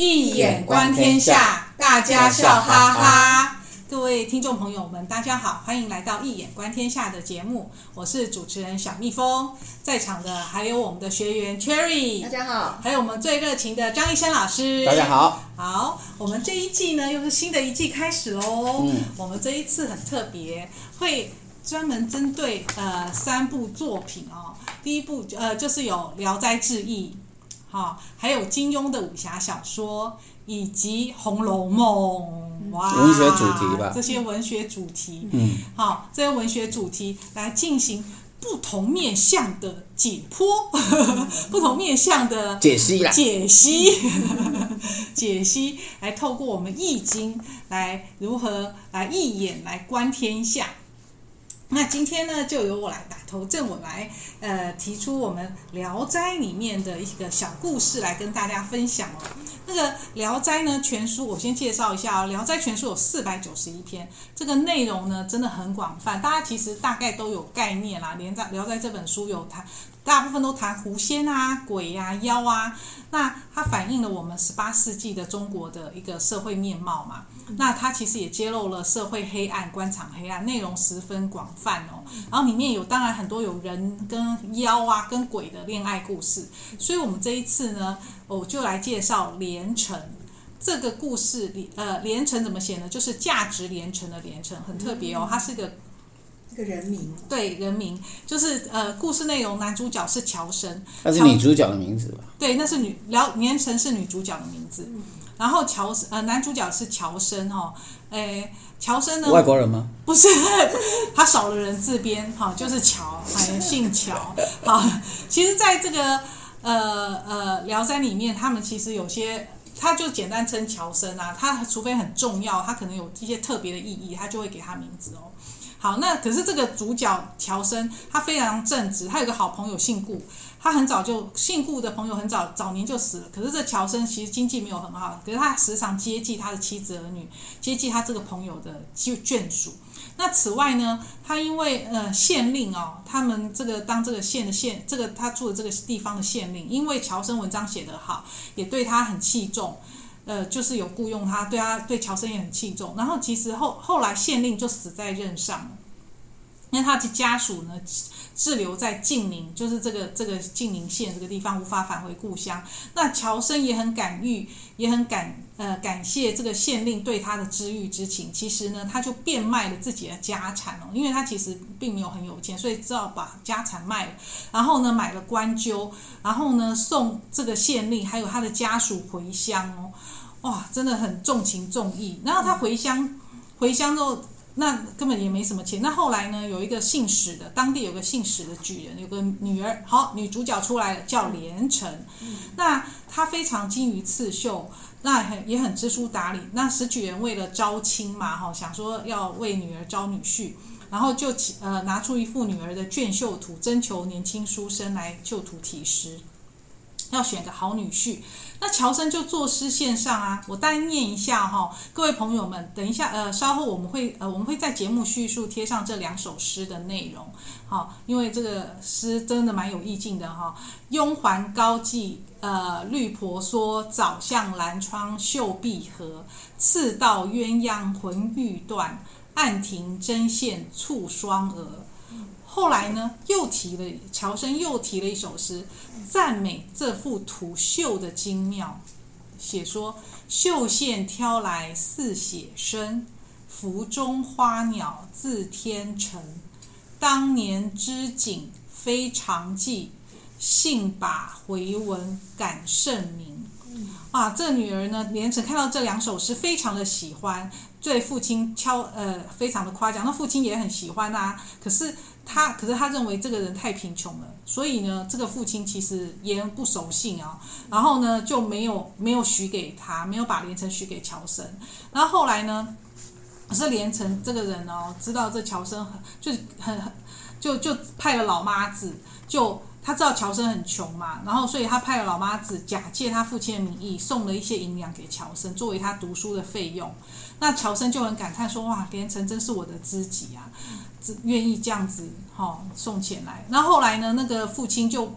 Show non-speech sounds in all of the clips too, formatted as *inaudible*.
易眼观天下，大家笑哈哈。各位听众朋友们，大家好，欢迎来到《一眼观天下》的节目，我是主持人小蜜蜂。在场的还有我们的学员 Cherry，大家好，还有我们最热情的张医生老师，大家好。好，我们这一季呢，又是新的一季开始喽。嗯，我们这一次很特别，会专门针对呃三部作品哦。第一部呃就是有《聊斋志异》。好，还有金庸的武侠小说，以及《红楼梦》哇，文学主题吧，这些文学主题，嗯，好，这些文学主题来进行不同面向的解剖，嗯、*laughs* 不同面向的解析啦，解析，解析，来透过我们易经来如何来一眼来观天下。那今天呢，就由我来打头正，我来呃提出我们《聊斋》里面的一个小故事来跟大家分享哦。那个《聊斋》呢，全书我先介绍一下哦，《聊斋》全书有四百九十一篇，这个内容呢真的很广泛，大家其实大概都有概念啦。连在《聊斋》这本书有谈。大部分都谈狐仙啊、鬼啊、妖啊，那它反映了我们十八世纪的中国的一个社会面貌嘛。那它其实也揭露了社会黑暗、官场黑暗，内容十分广泛哦。然后里面有当然很多有人跟妖啊、跟鬼的恋爱故事。所以我们这一次呢，我就来介绍连城这个故事里。呃，连城怎么写呢？就是价值连城的连城，很特别哦。它是个。个人名对人名就是呃，故事内容男主角是乔生，那是女主角的名字吧？对，那是女聊连城是女主角的名字。嗯、然后乔呃男主角是乔生哈，哎乔生呢？外国人吗？不是，*laughs* 他少了人字边哈，就是乔，还姓乔。*laughs* 好，其实在这个呃呃聊斋里面，他们其实有些他就简单称乔生啊，他除非很重要，他可能有一些特别的意义，他就会给他名字哦。好，那可是这个主角乔生，他非常正直，他有个好朋友姓顾，他很早就姓顾的朋友很早早年就死了。可是这乔生其实经济没有很好，可是他时常接济他的妻子儿女，接济他这个朋友的眷属。那此外呢，他因为呃县令哦，他们这个当这个县的县，这个他住的这个地方的县令，因为乔生文章写得好，也对他很器重。呃，就是有雇佣他，对他对乔生也很器重。然后其实后后来县令就死在任上了，因为他的家属呢滞留在晋宁，就是这个这个晋宁县这个地方，无法返回故乡。那乔生也很感遇，也很感呃感谢这个县令对他的知遇之情。其实呢，他就变卖了自己的家产哦，因为他其实并没有很有钱，所以只好把家产卖了，然后呢买了官鸠，然后呢送这个县令还有他的家属回乡哦。哇，真的很重情重义。然后他回乡，回乡之后，那根本也没什么钱。那后来呢，有一个姓史的，当地有个姓史的举人，有个女儿，好，女主角出来了，叫连城。那她非常精于刺绣，那很也很知书达理。那史举人为了招亲嘛，哈，想说要为女儿招女婿，然后就呃拿出一幅女儿的绢绣图，征求年轻书生来就图题诗。要选个好女婿，那乔生就作诗献上啊。我单念一下哈、哦，各位朋友们，等一下呃，稍后我们会呃，我们会在节目叙述贴上这两首诗的内容。好、哦，因为这个诗真的蛮有意境的哈、哦。雍还高髻呃绿婆娑，早向蓝窗绣碧荷。刺道鸳鸯魂欲断，暗停针线蹙双蛾。后来呢，又提了乔生又提了一首诗，赞美这幅图绣的精妙，写说绣线挑来似写生，幅中花鸟自天成。当年织锦非常记，幸把回文感甚明。啊，这女儿呢，连城看到这两首诗，非常的喜欢，对父亲敲呃非常的夸奖，那父亲也很喜欢啊，可是。他可是他认为这个人太贫穷了，所以呢，这个父亲其实言不守信啊，然后呢就没有没有许给他，没有把连城许给乔生。然后后来呢，可是连城这个人哦，知道这乔生很就很就就派了老妈子，就他知道乔生很穷嘛，然后所以他派了老妈子假借他父亲的名义送了一些银两给乔生，作为他读书的费用。那乔生就很感叹说：“哇，连城真是我的知己啊！”愿意这样子哈、哦、送钱来，那后来呢？那个父亲就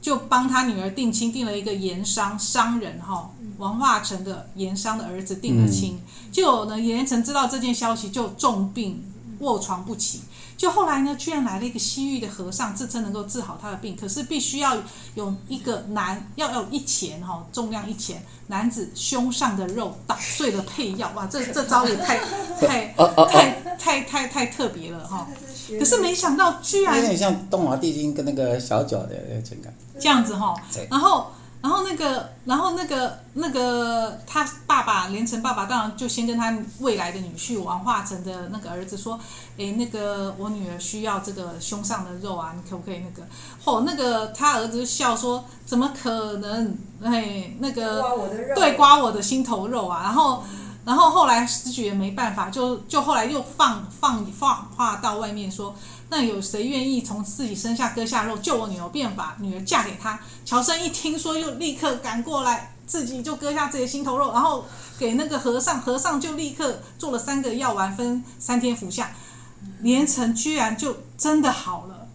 就帮他女儿定亲，定了一个盐商商人哈王化成的盐商的儿子定了亲。结果呢，盐城知道这件消息，就重病卧床不起。就后来呢，居然来了一个西域的和尚，自称能够治好他的病，可是必须要有一个男，要有一钱哈，重量一钱，男子胸上的肉打碎了配药，哇，这 *laughs* 这招也太 *laughs* 太太太太太特别了哈。可是没想到，居然有点像东华帝君跟那个小九的那个情感，这样子哈，然后。然后那个，然后那个，那个他爸爸连城爸爸当然就先跟他未来的女婿王化成的那个儿子说：“哎，那个我女儿需要这个胸上的肉啊，你可不可以那个？”哦，那个他儿子笑说：“怎么可能？哎，那个刮我的肉，对，刮我的心头肉啊！”然后，然后后来石举人没办法，就就后来又放放放话到外面说。那有谁愿意从自己身下割下肉救我女儿，便把女儿嫁给他？乔生一听说，又立刻赶过来，自己就割下自己的心头肉，然后给那个和尚，和尚就立刻做了三个药丸，分三天服下。连城居然就真的好了。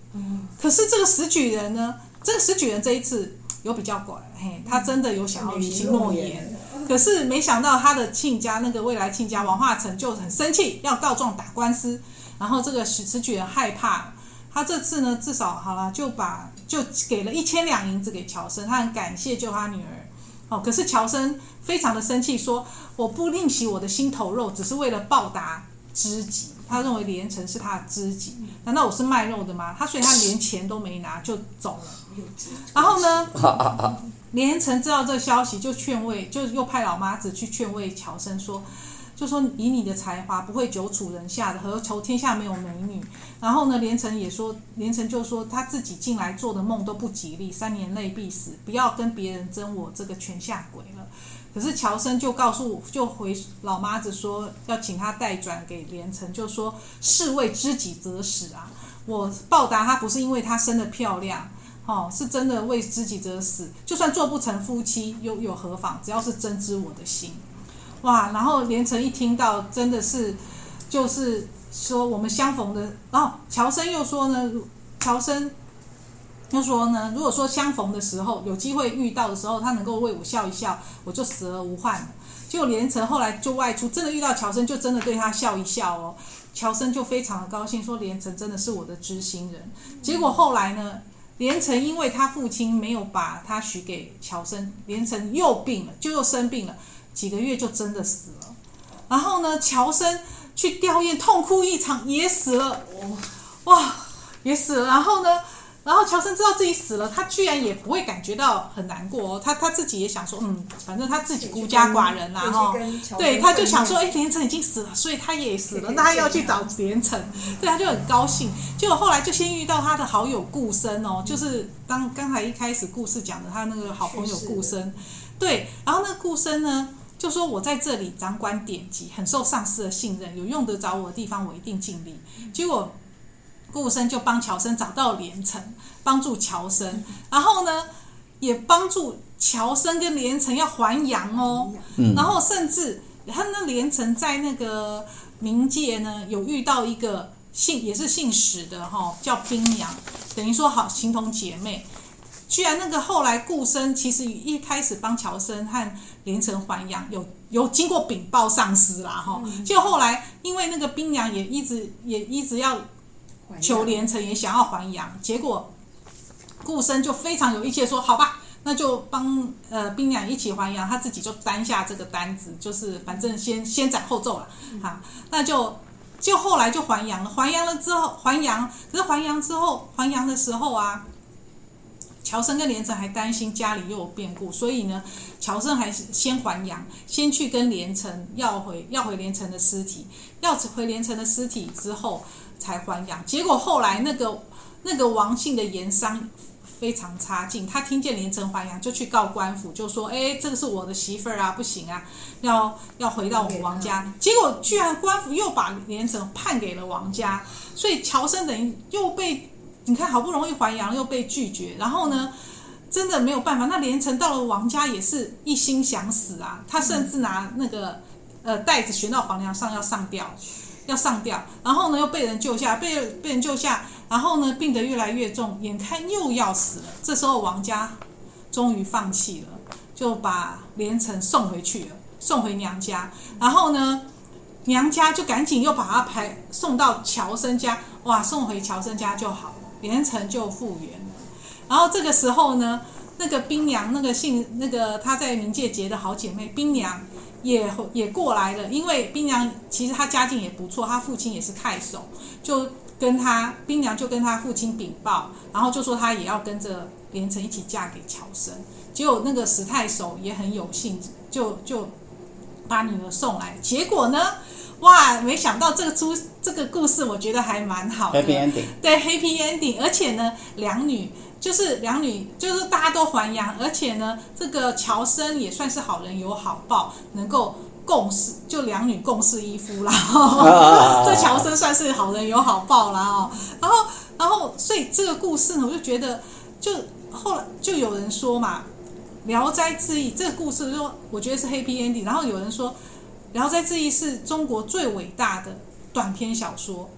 可是这个石举人呢？这个石举人这一次有比较乖，嘿，他真的有想要履行诺言。可是没想到他的亲家，那个未来亲家王化成就很生气，要告状打官司。然后这个石石举人害怕，他这次呢至少好了，就把就给了一千两银子给乔生，他很感谢救他女儿。哦，可是乔生非常的生气，说我不吝惜我的心头肉，只是为了报答知己。他认为连城是他的知己，难道我是卖肉的吗？他所以他连钱都没拿就走了。然后呢，*laughs* 连城知道这消息，就劝慰，就又派老妈子去劝慰乔生说。就说以你的才华不会久处人下的，何愁天下没有美女？然后呢，连城也说，连城就说他自己近来做的梦都不吉利，三年内必死，不要跟别人争我这个泉下鬼了。可是乔生就告诉，就回老妈子说，要请他代转给连城，就说是为知己者死啊，我报答他不是因为他生得漂亮，哦，是真的为知己者死，就算做不成夫妻又又何妨？只要是真知我的心。哇！然后连城一听到，真的是，就是说我们相逢的。然后乔生又说呢，乔生又说呢，如果说相逢的时候有机会遇到的时候，他能够为我笑一笑，我就死而无憾。结果连城后来就外出，真的遇到乔生，就真的对他笑一笑哦。乔生就非常的高兴，说连城真的是我的知心人。结果后来呢，连城因为他父亲没有把他许给乔生，连城又病了，就又生病了。几个月就真的死了，然后呢，乔生去吊唁，痛哭一场，也死了，哇，也死了。然后呢，然后乔森知道自己死了，他居然也不会感觉到很难过哦，他他自己也想说，嗯，反正他自己孤家寡人啦，哈，对，他就想说，哎，连城已经死了，所以他也死了，那他要去找连城，对，他就很高兴。结果后来就先遇到他的好友顾生哦，就是当刚才一开始故事讲的他那个好朋友顾生，对，然后那个顾生呢。就说我在这里掌管典籍，很受上司的信任，有用得着我的地方，我一定尽力。结果顾生就帮乔生找到连城，帮助乔生，然后呢，也帮助乔生跟连城要还阳哦。然后甚至他那连城在那个冥界呢，有遇到一个姓也是姓史的哈，叫冰娘，等于说好形同姐妹。居然那个后来顾生其实一开始帮乔生和连城还阳，有有经过禀报上司啦哈，就后来因为那个冰娘也一直也一直要求连城也想要还阳，结果顾生就非常有意见说好吧，那就帮呃冰娘一起还阳，他自己就担下这个担子，就是反正先先斩后奏了。啊，那就就后来就还阳了，还阳了之后还阳，可是还阳之后还阳的时候啊。乔生跟连城还担心家里又有变故，所以呢，乔生还是先还阳，先去跟连城要回要回连城的尸体，要回连城的尸体之后才还阳。结果后来那个那个王姓的盐商非常差劲，他听见连城还阳，就去告官府，就说：“哎，这个是我的媳妇儿啊，不行啊，要要回到我们王家。”结果居然官府又把连城判给了王家，所以乔生等于又被。你看，好不容易还阳又被拒绝，然后呢，真的没有办法。那连城到了王家也是一心想死啊，他甚至拿那个呃袋子悬到房梁上要上吊，要上吊，然后呢又被人救下，被被人救下，然后呢，病得越来越重，眼看又要死了。这时候王家终于放弃了，就把连城送回去了，送回娘家。然后呢，娘家就赶紧又把他排送到乔生家，哇，送回乔生家就好了，连城就复原了。然后这个时候呢，那个冰娘，那个姓那个她在冥界结的好姐妹冰娘也也过来了，因为冰娘其实她家境也不错，她父亲也是太守，就跟她冰娘就跟她父亲禀报，然后就说她也要跟着连城一起嫁给乔生。结果那个史太守也很有兴致，就就把女儿送来。结果呢？哇，没想到这个出这个故事，我觉得还蛮好的。Happy ending。对，Happy ending，而且呢，两女就是两女，就是大家都还阳，而且呢，这个乔生也算是好人有好报，能够共事，就两女共侍一夫啦。啊、这乔生算是好人有好报啦哦。然后，然后，所以这个故事呢，我就觉得，就后来就有人说嘛，《聊斋志异》这个故事，就说我觉得是 Happy ending。然后有人说。《聊斋志异》是中国最伟大的短篇小说，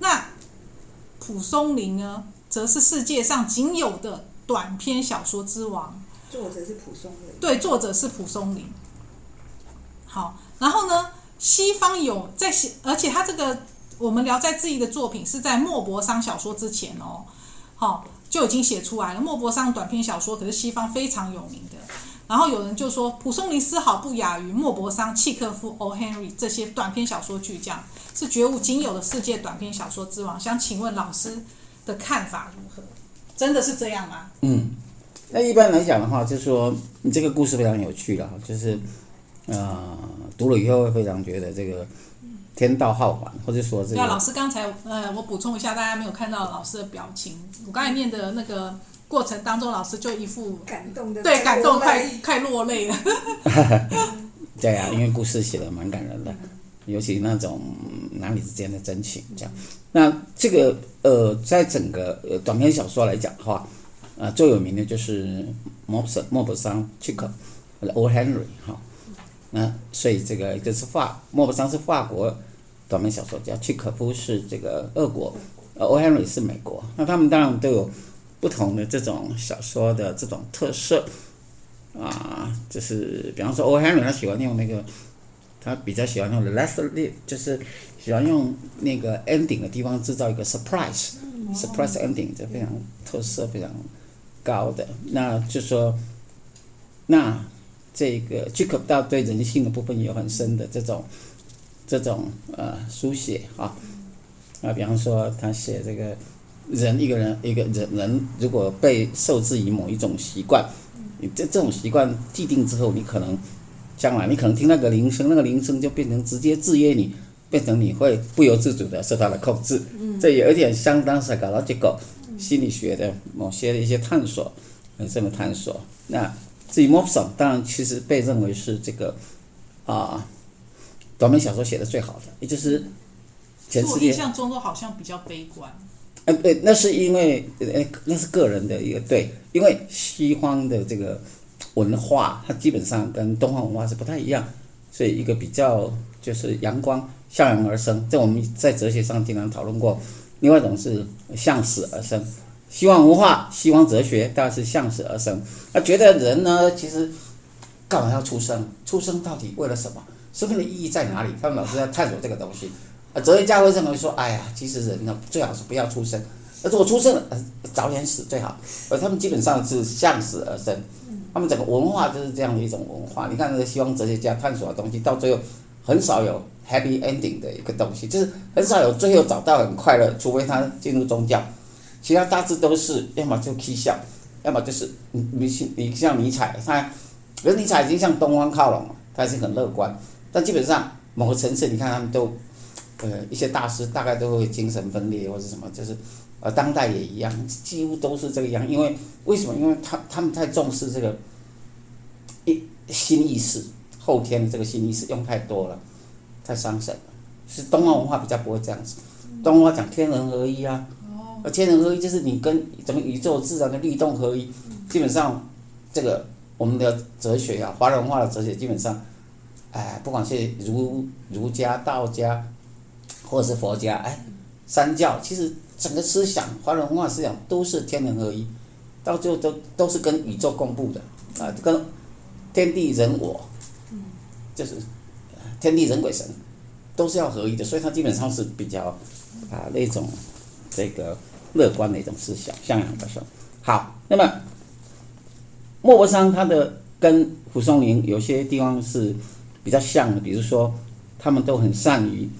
那蒲松龄呢，则是世界上仅有的短篇小说之王。作者是蒲松龄。对，作者是蒲松龄。好，然后呢，西方有在写，而且他这个我们《聊斋志异》的作品是在莫泊桑小说之前哦，好就已经写出来了。莫泊桑短篇小说可是西方非常有名的。然后有人就说，蒲松龄丝毫不亚于莫泊桑、契诃夫、O. Henry 这些短篇小说巨匠，是绝无仅有的世界短篇小说之王。想请问老师的看法如何？真的是这样吗？嗯，那一般来讲的话，就是说你这个故事非常有趣了，就是呃，读了以后会非常觉得这个天道好还，或者说这个。那，老师刚才呃，我补充一下，大家没有看到老师的表情，我刚才念的那个。过程当中，老师就一副感动的，对，感动快快落泪了。*laughs* 对啊，因为故事写的蛮感人的，尤其那种男女之间的真情，这样。那这个呃，在整个呃短篇小说来讲的话，啊、呃，最有名的就是莫泊莫泊桑、契诃或者 O. Henry 哈。那所以这个就是法莫泊桑是法国短篇小说家，契诃夫是这个俄国，呃，O. Henry 是美国。那他们当然都有。不同的这种小说的这种特色啊，就是比方说，O. Henry 他喜欢用那个，他比较喜欢用 last lead，就是喜欢用那个 ending 的地方制造一个 surprise，surprise ending，这非常特色非常高的。那就说，那这个契诃夫对人性的部分也有很深的这种这种呃书写啊，啊，比方说他写这个。人一个人一个人人如果被受制于某一种习惯，你这这种习惯既定之后，你可能将来你可能听那个铃声，那个铃声就变成直接制约你，变成你会不由自主的受它的控制。嗯，这有一点相当是搞到这个心理学的某些的一些探索，很深的探索。那至于 Mobson，，当然其实被认为是这个啊短篇小说写的最好的，也就是全世界。我印象中都好像比较悲观。哎，对，那是因为，哎，那是个人的一个对，因为西方的这个文化，它基本上跟东方文化是不太一样，所以一个比较就是阳光向阳而生，这我们在哲学上经常讨论过。另外一种是向死而生，希望文化、希望哲学当然是向死而生。他觉得人呢，其实干嘛要出生？出生到底为了什么？生命的意义在哪里？他们老是在探索这个东西。啊，哲学家会认为说，哎呀，其实人呢最好是不要出生，而如果出生了，早点死最好。而他们基本上是向死而生，他们整个文化就是这样的一种文化。你看那个西方哲学家探索的东西，到最后很少有 happy ending 的一个东西，就是很少有最后找到很快乐，除非他进入宗教，其他大致都是要么就起笑，要么就是你你像尼采，他，可是尼采已经向东方靠拢了，他是很乐观，但基本上某个层次，你看他们都。呃，一些大师大概都会精神分裂或者什么，就是，呃，当代也一样，几乎都是这个样。因为为什么？因为他他们太重视这个一新意识，后天的这个新意识用太多了，太伤神了。是东方文化比较不会这样子，东方文化讲天人合一啊，而天人合一就是你跟整个宇宙自然的律动合一。基本上，这个我们的哲学啊，华人文化的哲学基本上，哎，不管是儒儒家、道家。或者是佛家，哎，三教其实整个思想，华人文化思想都是天人合一，到最后都都是跟宇宙共布的啊，跟天地人我，就是天地人鬼神都是要合一的，所以它基本上是比较啊那种这个乐观的一种思想，向阳的时候。好，那么莫泊桑他的跟蒲松龄有些地方是比较像的，比如说他们都很善于。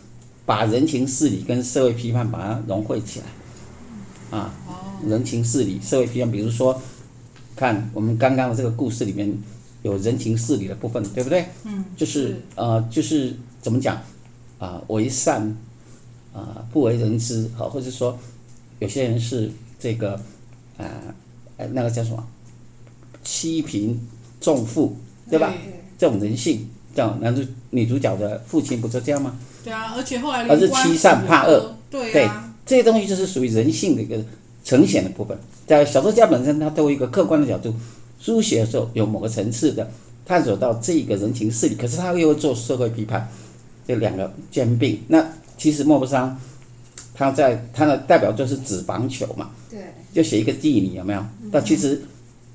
把人情事理跟社会批判把它融汇起来，啊，人情事理、社会批判，比如说，看我们刚刚的这个故事里面有人情事理的部分，对不对？嗯，就是呃，就是怎么讲啊，为善啊，不为人知，好，或者说有些人是这个啊，哎，那个叫什么，欺贫重富，对吧？这种人性，这样男主女主角的父亲不就这样吗？对啊，而且后来而是欺善怕恶，对啊，对，这些东西就是属于人性的一个呈现的部分。在小说家本身，他都有一个客观的角度书写的时候，有某个层次的探索到这个人情世理，可是他又会做社会批判，这两个兼并。那其实莫泊桑他在他的代表作是《纸房球》嘛，对，就写一个妓女有没有？但其实，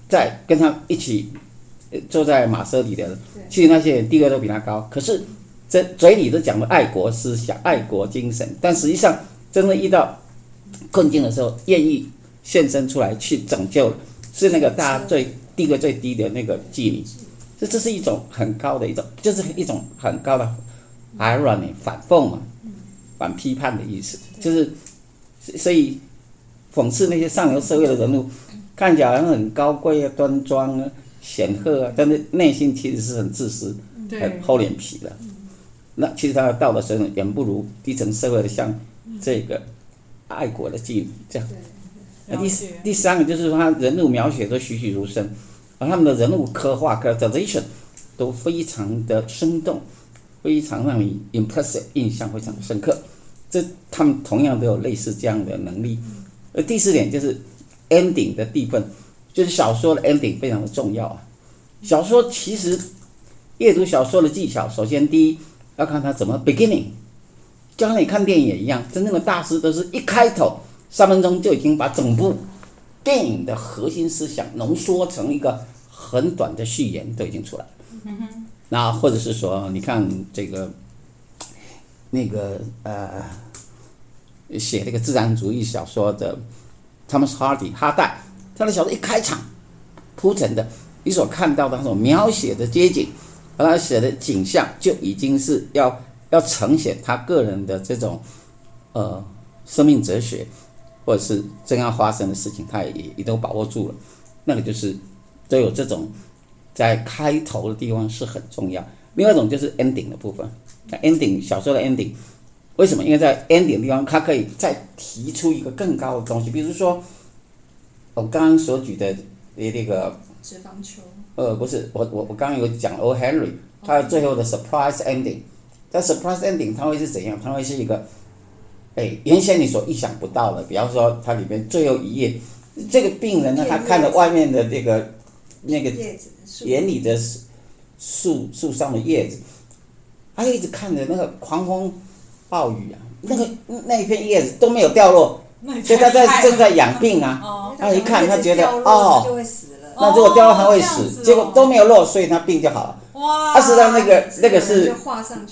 在跟他一起坐在马车里的，其实那些人地位都比他高，可是。这嘴里都讲的爱国思想、爱国精神，但实际上真的遇到困境的时候，愿意献身出来去拯救，是那个大家最地位最低的那个妓女。这这是一种很高的一种，就是一种很高的 irony 反讽嘛，反批判的意思，就是所以讽刺那些上流社会的人物，看起来好像很高贵啊、端庄啊、显赫啊，但是内心其实是很自私、很厚脸皮的。那其实他的道德水准远不如低层社会的像这个爱国的妓女这样。那第第三个就是说他人物描写都栩栩如生，而他们的人物刻画 characterization 都非常的生动，非常让你 impressive 印象非常深刻。这他们同样都有类似这样的能力。而第四点就是 ending 的地方，就是小说的 ending 非常的重要啊。小说其实阅读小说的技巧，首先第一。要看他怎么 beginning，就像你看电影也一样，真正的大师都是一开头三分钟就已经把整部电影的核心思想浓缩成一个很短的序言都已经出来了。那或者是说，你看这个那个呃，写那个自然主义小说的 Thomas Hardy 哈代，他的小说一开场铺陈的，你所看到的那种描写的街景。而他写的景象就已经是要要呈现他个人的这种，呃，生命哲学，或者是正要发生的事情，他也也都把握住了。那个就是都有这种在开头的地方是很重要。另外一种就是 ending 的部分。ending 小说的 ending 为什么？因为在 ending 的地方，它可以再提出一个更高的东西。比如说我刚刚所举的那个脂肪球。呃，不是，我我我刚刚有讲 O. Henry，他最后的 surprise ending，在 surprise ending，它会是怎样？它会是一个，哎，原先你所意想不到的。比方说，它里面最后一页，这个病人呢，他看着外面的这个那个眼里的树树上的叶子，他就一直看着那个狂风暴雨啊，那个那一片叶子都没有掉落，所以他在正在养病啊。他一看，他觉得哦。那如果掉到它会死，结果都没有落，所以他病就好了。哇！他实际上那个那个是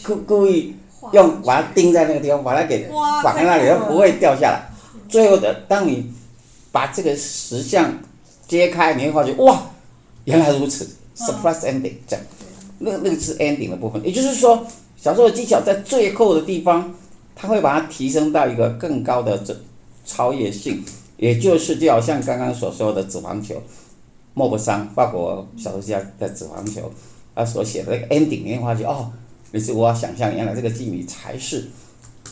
故故意用把它钉在那个地方，把它给绑在那里，它不会掉下来。最后的，当你把这个石像揭开，你会发觉哇，原来如此，surprise ending 这样。那那个是 ending 的部分，也就是说，小说的技巧在最后的地方，它会把它提升到一个更高的这超越性，也就是就好像刚刚所说的纸房球。莫泊桑，法国小说家的《纸房球》，他所写的那个 ending，你会发觉哦，你是无法想象，原来这个妓女才是。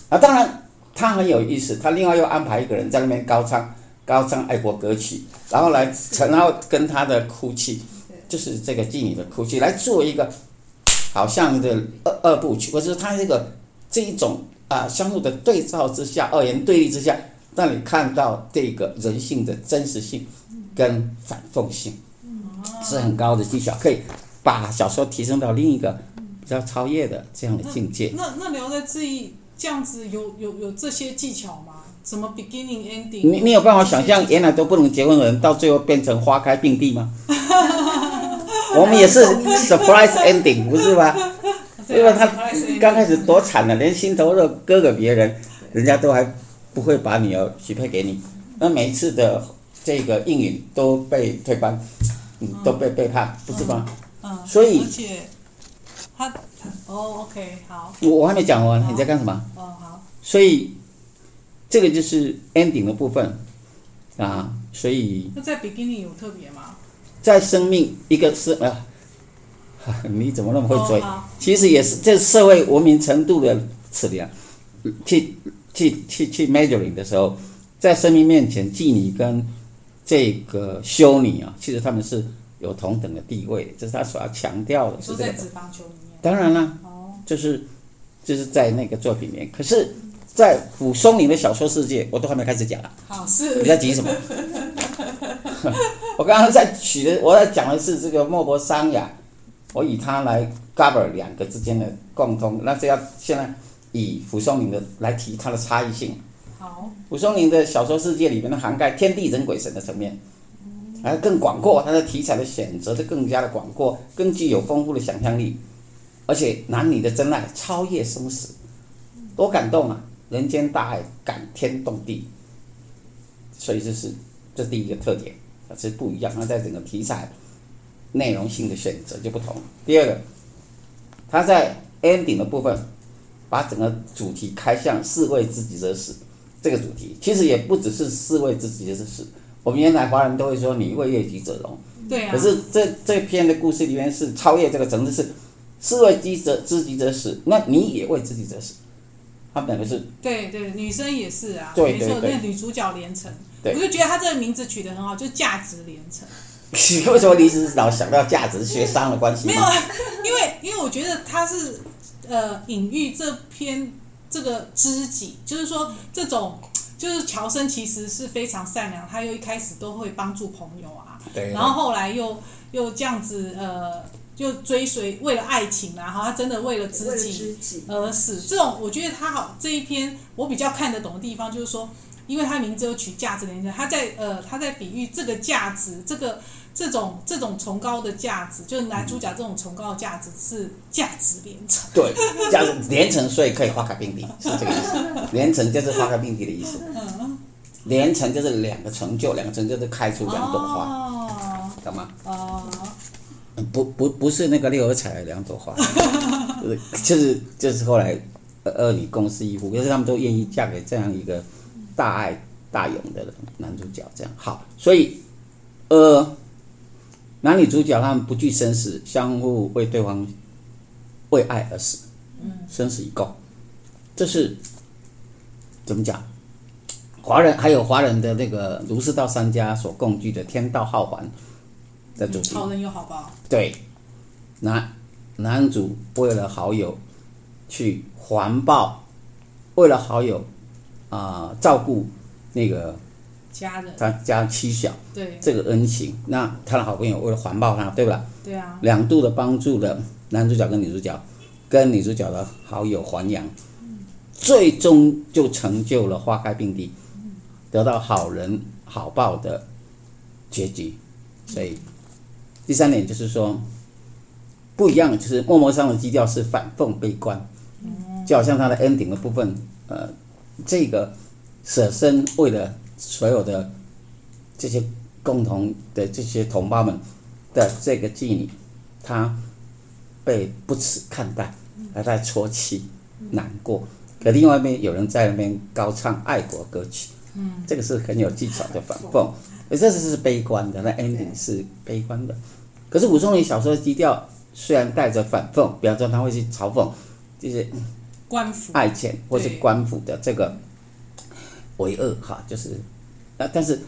啊，当然他很有意思，他另外又安排一个人在那边高唱高唱爱国歌曲，然后来，然后跟他的哭泣，就是这个妓女的哭泣，来做一个好像的二二部曲，或者是他这个这一种啊相互的对照之下，二元对立之下，让你看到这个人性的真实性。跟反讽性是很高的技巧，可以把小说提升到另一个比较超越的这样的境界。那那，聊在这一这样子有有有这些技巧吗？什么 beginning ending？你你有办法想象原来都不能结婚的人，到最后变成花开并蒂吗？*laughs* 我们也是 surprise ending，不是吗？*laughs* 因为他刚开始多惨了，连心头肉割给别人，人家都还不会把女儿许配给你。那每一次的这个应允都被推翻，嗯，都被背叛，不是吗？嗯，所以而且他哦，OK，好，我我还没讲完，你在干什么？哦，好，所以这个就是 ending 的部分啊，所以那在 beginning 有特别吗？在生命一个是啊，*laughs* 你怎么那么会追？哦、其实也是这社会文明程度的测量，去去去去 measuring 的时候，在生命面前，妓女跟这个修女啊，其实他们是有同等的地位，这是他所要强调的。是这个。在。当然了，哦，就是就是在那个作品里面，可是，在蒲松龄的小说世界，我都还没开始讲了。好，是。你在急什么？*laughs* 我刚刚在取的，我在讲的是这个莫泊桑呀，我以他来 cover 两个之间的共通，那是要现在以蒲松龄的来提它的差异性。好，蒲松龄的小说世界里面的涵盖天地人鬼神的层面，而更广阔，它的题材的选择的更加的广阔，更具有丰富的想象力，而且男女的真爱超越生死，多感动啊！人间大爱，感天动地，所以这是这第一个特点。是不一样，那在整个题材、内容性的选择就不同。第二个，他在 ending 的部分，把整个主题开向“士为知己者死”这个主题，其实也不只是“士为知己者死”。我们原来华人都会说“你为悦己者容”，对啊。可是这这篇的故事里面是超越这个层次，是“士为知者知己者死”，那你也为知己者死。他们两个是。对对，女生也是啊，对对对，没错，那个女主角连城。我就觉得她这个名字取得很好，就价值连城。*laughs* 为什么你是老想到价值学商的关系？没有啊，因为因为我觉得他是呃隐喻这篇这个知己，就是说这种就是乔生其实是非常善良，他又一开始都会帮助朋友啊，对，然后后来又又这样子呃就追随为了爱情啊，哈，他真的为了知己而死。这种我觉得他好这一篇我比较看得懂的地方就是说。因为他名字有取价值连城，他在呃他在比喻这个价值，这个这种这种崇高的价值，就是男主角这种崇高的价值是价值连城。对，价值连城，所以可以花开并蒂，是这个意思。连城就是花开并蒂的意思。嗯。连城就是两个成就，两个成就就是开出两朵花，哦、懂吗？哦。不不不是那个六合彩的两朵花，*laughs* 就是就是就是后来二女共侍一夫，就是他们都愿意嫁给这样一个。大爱大勇的男主角，这样好，所以，呃，男女主角他们不惧生死，相互为对方为爱而死，生死与共，这是怎么讲？华人还有华人的那个儒释道三家所共聚的天道好还的主题。好人有好报。对，男男主为了好友去环抱，为了好友。啊、呃，照顾那个家人，他家妻小，对这个恩情，那他的好朋友为了环抱他，对吧？对啊，两度的帮助了男主角跟女主角，跟女主角的好友还阳，嗯、最终就成就了花开并蒂，嗯、得到好人好报的结局。所以、嗯、第三点就是说，不一样，就是默默上的基调是反讽悲观，嗯、就好像他的 ending 的部分，呃。这个舍身为了所有的这些共同的这些同胞们的这个妓女，她被不耻看待，还在啜泣难过。可另外一边有人在那边高唱爱国歌曲，嗯，这个是很有技巧的反讽。而这是是悲观的，那 ending 是悲观的。可是武松林小说的基调虽然带着反讽，比方说他会去嘲讽这些。官府爱钱，或是官府的这个为恶哈，就是，啊，但是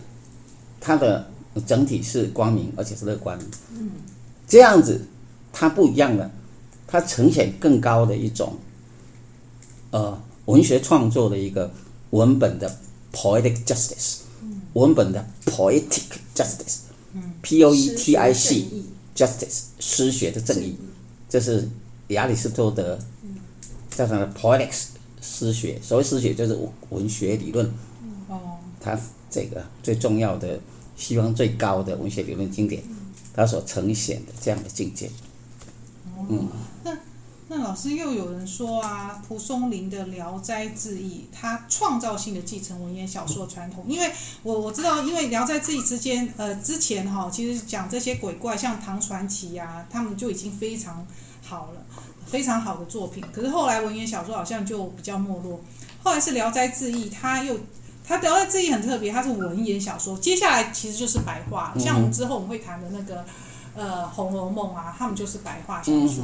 它的整体是光明，而且是乐观。嗯，这样子它不一样了，它呈现更高的一种呃文学创作的一个文本的 poetic justice，文本的 poetic justice，p o e t i c justice 诗学的正义，这是亚里士多德。叫什么？poetics 诗学，所谓诗学就是文学理论他这个最重要的西方最高的文学理论经典，它所呈现的这样的境界。嗯，那那老师又有人说啊，蒲松龄的《聊斋志异》，他创造性的继承文言小说传统。因为我我知道，因为《聊斋志异》之间，呃，之前哈，其实讲这些鬼怪，像唐传奇啊，他们就已经非常好了，非常好的作品。可是后来文言小说好像就比较没落。后来是《聊斋志异》，他又他《聊斋志异》很特别，它是文言小说。接下来其实就是白话，像我们之后我们会谈的那个呃《红楼梦》啊，他们就是白话小说。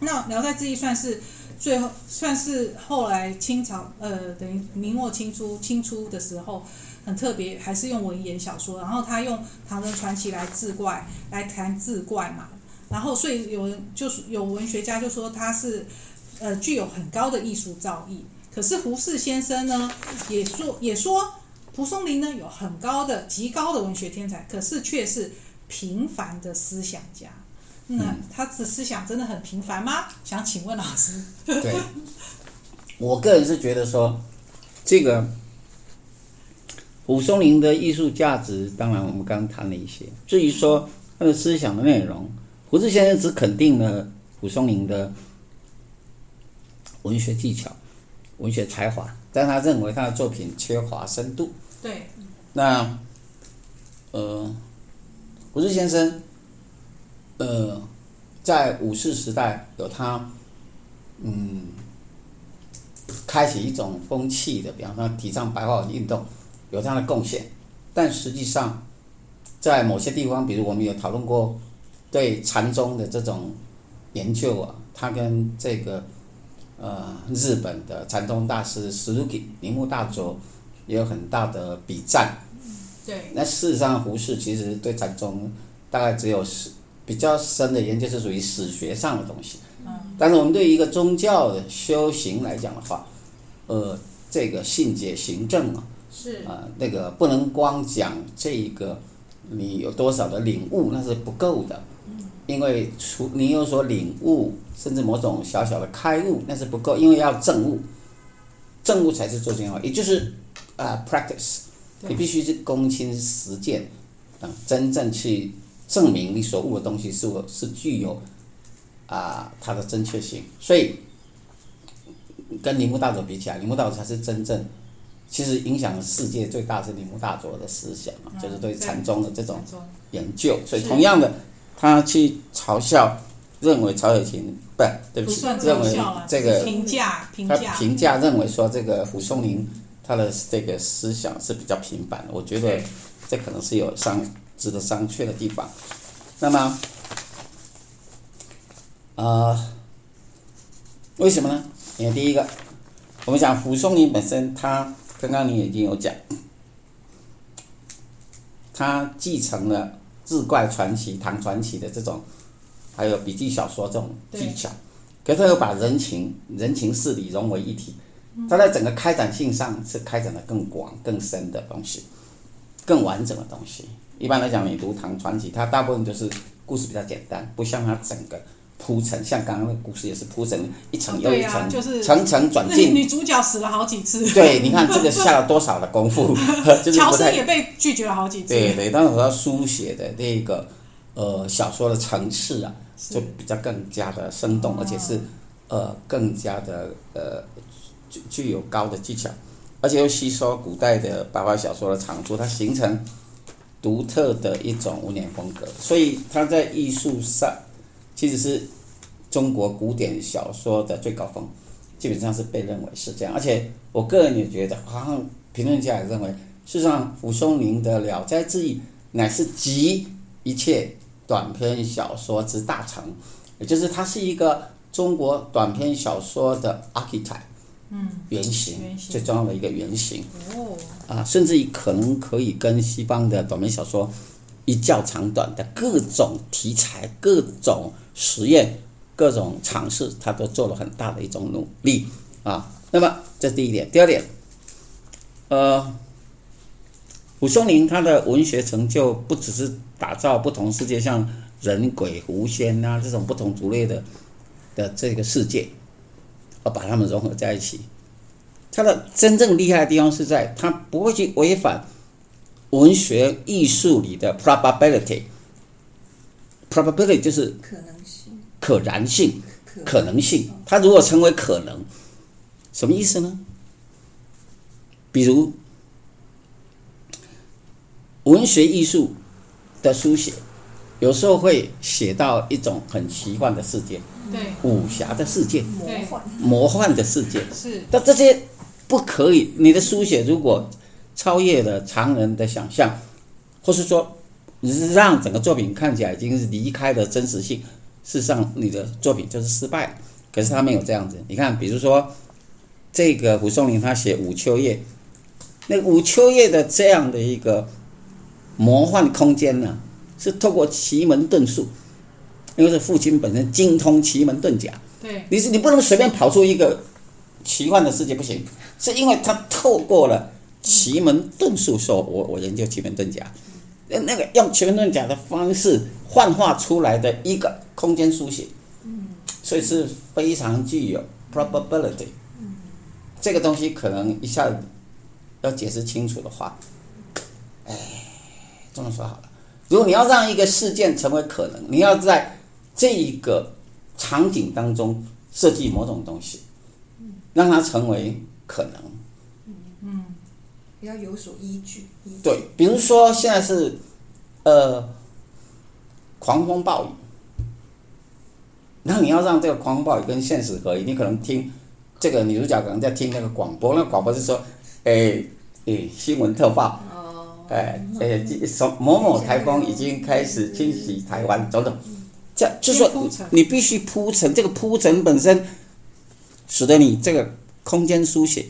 那《聊斋志异》算是最后，算是后来清朝，呃，等于明末清初，清初的时候很特别，还是用文言小说。然后他用唐人传奇来志怪，来谈志怪嘛。然后所以有人就是有文学家就说他是，呃，具有很高的艺术造诣。可是胡适先生呢，也说也说蒲松龄呢有很高的极高的文学天才，可是却是平凡的思想家。那他的思想真的很平凡吗？想请问老师。对，*laughs* 我个人是觉得说，这个蒲松龄的艺术价值，当然我们刚刚谈了一些。至于说他的思想的内容，胡适先生只肯定了蒲松龄的文学技巧、文学才华，但他认为他的作品缺乏深度。对。那，呃，胡适先生。呃，在五四时代有他，嗯，开启一种风气的，比方说提倡白话文运动，有他的贡献。但实际上，在某些地方，比如我们有讨论过对禅宗的这种研究啊，他跟这个呃日本的禅宗大师石如给铃木大佐也有很大的比战。对。那事实上，胡适其实对禅宗大概只有史。比较深的研究是属于史学上的东西，但是我们对于一个宗教的修行来讲的话，呃，这个信解行证啊，是啊，那个不能光讲这个你有多少的领悟，那是不够的，因为除你有所领悟，甚至某种小小的开悟，那是不够，因为要证悟，证悟才是最重要，也就是啊，practice，你必须是躬亲实践，啊，真正去。证明你所悟的东西是我是具有啊它的正确性，所以跟铃木大佐比起来，铃木大佐才是真正其实影响世界最大是铃木大佐的思想啊，就是对禅宗的这种研究。所以同样的，他去嘲笑，认为曹雪芹不对不起，认为这个评价评价他评价认为说这个蒲松龄他的这个思想是比较平凡的，我觉得这可能是有商。值得商榷的地方。那么，啊、呃，为什么呢？因为第一个，我们讲蒲松龄本身，他刚刚你已经有讲，他继承了志怪传奇、唐传奇的这种，还有笔记小说这种技巧，可是他又把人情、人情事理融为一体，他在整个开展性上是开展的更广、更深的东西，更完整的东西。一般来讲，你读唐传奇，它大部分就是故事比较简单，不像它整个铺陈，像刚刚那个故事也是铺陈一层又一层，啊就是、层层转进。女主角死了好几次。对，你看这个下了多少的功夫，*laughs* 就是乔生也被拒绝了好几次。对对，但是我要书写的那个呃小说的层次啊，就比较更加的生动，而且是呃更加的呃具具有高的技巧，而且又吸收古代的白话小说的长处，它形成。独特的一种文言风格，所以它在艺术上其实是中国古典小说的最高峰，基本上是被认为是这样。而且我个人也觉得，好像评论家也认为，事实上蒲松龄的《聊斋志异》乃是集一切短篇小说之大成，也就是它是一个中国短篇小说的 archetype。嗯，原型最重要的一个原型哦啊，甚至于可能可以跟西方的短篇小说一较长短的各种题材、各种实验、各种尝试，他都做了很大的一种努力啊。那么这第一点，第二点，呃，蒲松龄他的文学成就不只是打造不同世界，像人鬼狐仙啊这种不同族类的的这个世界。而把它们融合在一起，他的真正厉害的地方是在他不会去违反文学艺术里的 probability。probability 就是可能性，可燃性、可能性。它如果成为可能，什么意思呢？比如文学艺术的书写，有时候会写到一种很奇幻的世界，对，武侠的世界，魔幻，魔幻的世界。是，但这些不可以。你的书写如果超越了常人的想象，或是说让整个作品看起来已经是离开了真实性，事实上你的作品就是失败。可是他没有这样子。你看，比如说这个蒲松龄他写《午秋夜》。那五秋夜的这样的一个魔幻空间呢，是透过奇门遁术，因为是父亲本身精通奇门遁甲。对，你是你不能随便跑出一个奇幻的世界不行，是因为他透过了奇门遁术，说我我研究奇门遁甲，那那个用奇门遁甲的方式幻化出来的一个空间书写，所以是非常具有 probability。这个东西可能一下子。要解释清楚的话，哎，这么说好了。如果你要让一个事件成为可能，你要在这一个场景当中设计某种东西，让它成为可能。嗯，要有所依据。依据对，比如说现在是呃狂风暴雨，然后你要让这个狂风暴雨跟现实合一，你可能听这个女主角可能在听那个广播，那个广播是说。哎哎，新闻特报，哎哎，什某某台风已经开始侵袭台湾，等等，这就是说你必须铺陈，这个铺陈本身，使得你这个空间书写、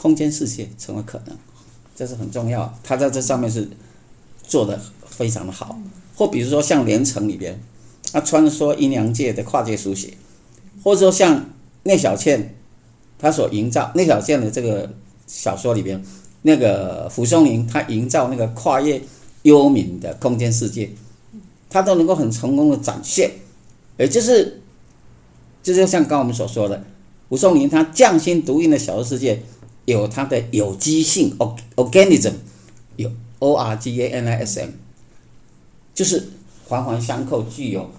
空间世界成为可能，这是很重要。他在这上面是做得非常的好，或比如说像《连城》里边，他穿梭阴阳界的跨界书写，或者说像聂小倩，他所营造聂小倩的这个。小说里边，那个蒲松龄他营造那个跨越幽冥的空间世界，他都能够很成功的展现，也就是，就是像刚刚我们所说的，蒲松龄他匠心独运的小说世界，有它的有机性 （organism），有 O R G A N I S M，就是环环相扣，具有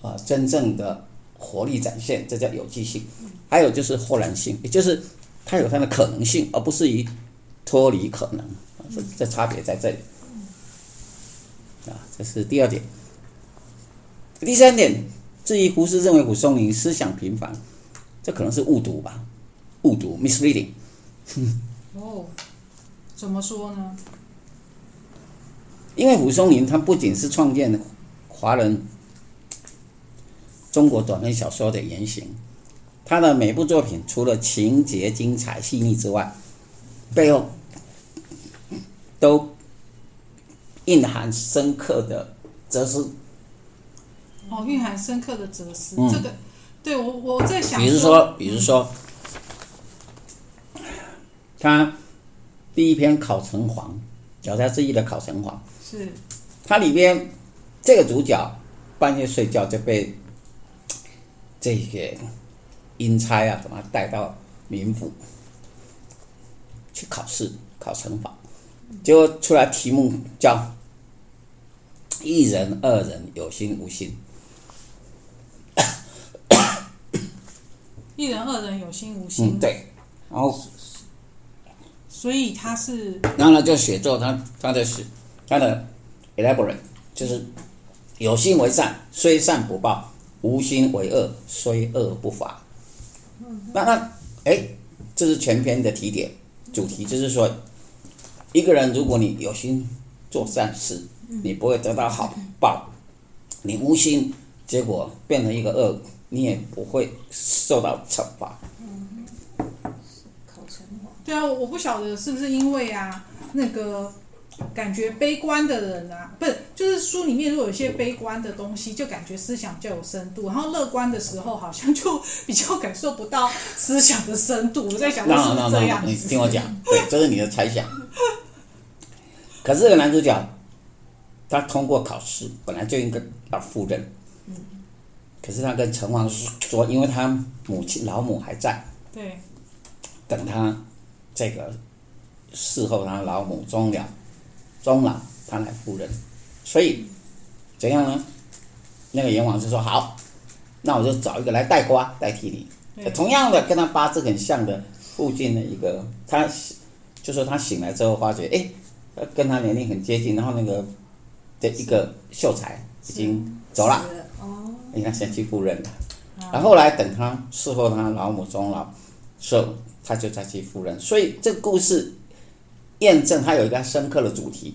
呃真正的活力展现，这叫有机性。还有就是豁然性，也就是。它有它的可能性，而不是以脱离可能，这这差别在这里。啊，这是第二点。第三点，至于胡适认为蒲松龄思想平凡，这可能是误读吧？误读 （misleading）。*laughs* 哦，怎么说呢？因为蒲松龄他不仅是创建华人中国短篇小说的原型。他的每部作品除了情节精彩细腻之外，背后都蕴含深刻的哲思。哦，蕴含深刻的哲思，嗯、这个对我我在想。比如说，比如说，他第一篇《考城隍》，《聊斋志异》的《考城隍》，是，它里边这个主角半夜睡觉就被这个。阴差啊，把他带到冥府去考试，考城隍，结果出来题目叫“一人、二人有心无心”，一人、二人有心无心。嗯，对。然后，所以他是，然后呢，就写作他他的是他的 elaborate，就是有心为善，虽善不报；无心为恶，虽恶不罚。那那哎，这是全篇的提点，主题就是说，一个人如果你有心做善事，你不会得到好报；你无心，结果变成一个恶，你也不会受到惩罚。考城隍。对啊，我不晓得是不是因为啊，那个。感觉悲观的人啊，不是，就是书里面如果有一些悲观的东西，就感觉思想比较有深度；然后乐观的时候，好像就比较感受不到思想的深度。我在想，是不是这样？你听我讲，对，这是你的猜想。可是这个男主角，他通过考试，本来就应该要赴任。可是他跟城隍说，因为他母亲老母还在，对，等他这个侍候他老母终了，终老他来赴任，所以怎样呢？那个阎王就说好，那我就找一个来代瓜代替你，同样的跟他八字很像的附近的一个，他就说他醒来之后发觉，哎，跟他年龄很接近，然后那个的一个秀才已经走了，哦，你看先去赴任了，然后后来等他侍候他老母终老，时候他就再去赴任，所以这个故事验证他有一个深刻的主题，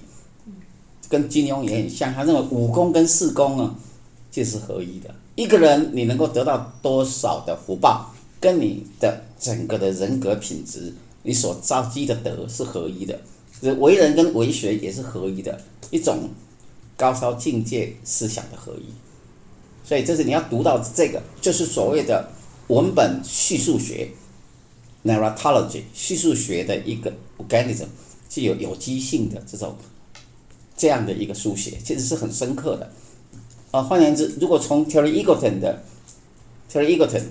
跟金庸也很像，他认为武功跟四功啊。就是合一的。一个人，你能够得到多少的福报，跟你的整个的人格品质，你所招积的德是合一的。为人跟为学也是合一的一种高超境界思想的合一。所以，这是你要读到这个，就是所谓的文本叙述学 （narratology） 叙述学的一个 organism，具有有机性的这种这样的一个书写，其实是很深刻的。啊，换言之，如果从 Terry Eagleton 的 Terry Eagleton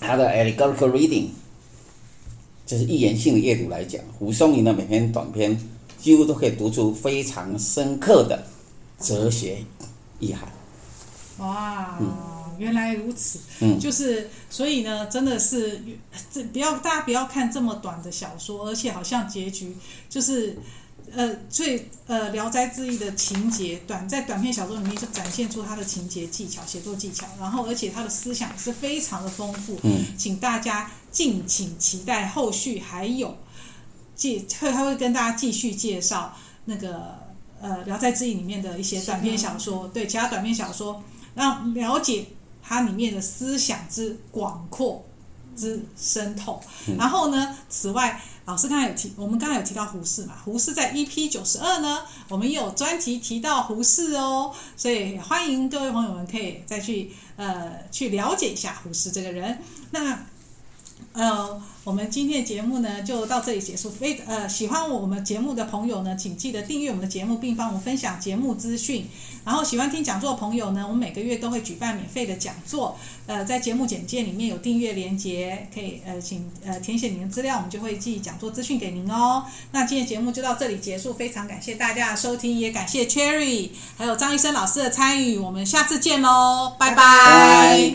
他的 allegorical reading，就是寓言性的阅读来讲，胡松龄的每篇短篇几乎都可以读出非常深刻的哲学意涵。哇，嗯、原来如此。嗯，就是所以呢，真的是这不要大家不要看这么短的小说，而且好像结局就是。呃，最呃《聊斋志异》的情节短，在短篇小说里面就展现出他的情节技巧、写作技巧，然后而且他的思想是非常的丰富。嗯，请大家敬请期待后续还有介会，他会跟大家继续介绍那个呃《聊斋志异》里面的一些短篇小说，对其他短篇小说，让了解它里面的思想之广阔之深透。然后呢，此外。老师刚才有提，我们刚才有提到胡适嘛？胡适在 EP 九十二呢，我们也有专题提到胡适哦，所以欢迎各位朋友们可以再去呃去了解一下胡适这个人。那呃，我们今天的节目呢就到这里结束。非呃喜欢我们节目的朋友呢，请记得订阅我们的节目，并帮我们分享节目资讯。然后喜欢听讲座的朋友呢，我们每个月都会举办免费的讲座。呃，在节目简介里面有订阅连接，可以呃请呃填写您的资料，我们就会寄讲座资讯给您哦。那今天节目就到这里结束，非常感谢大家的收听，也感谢 Cherry 还有张医生老师的参与，我们下次见喽，拜拜。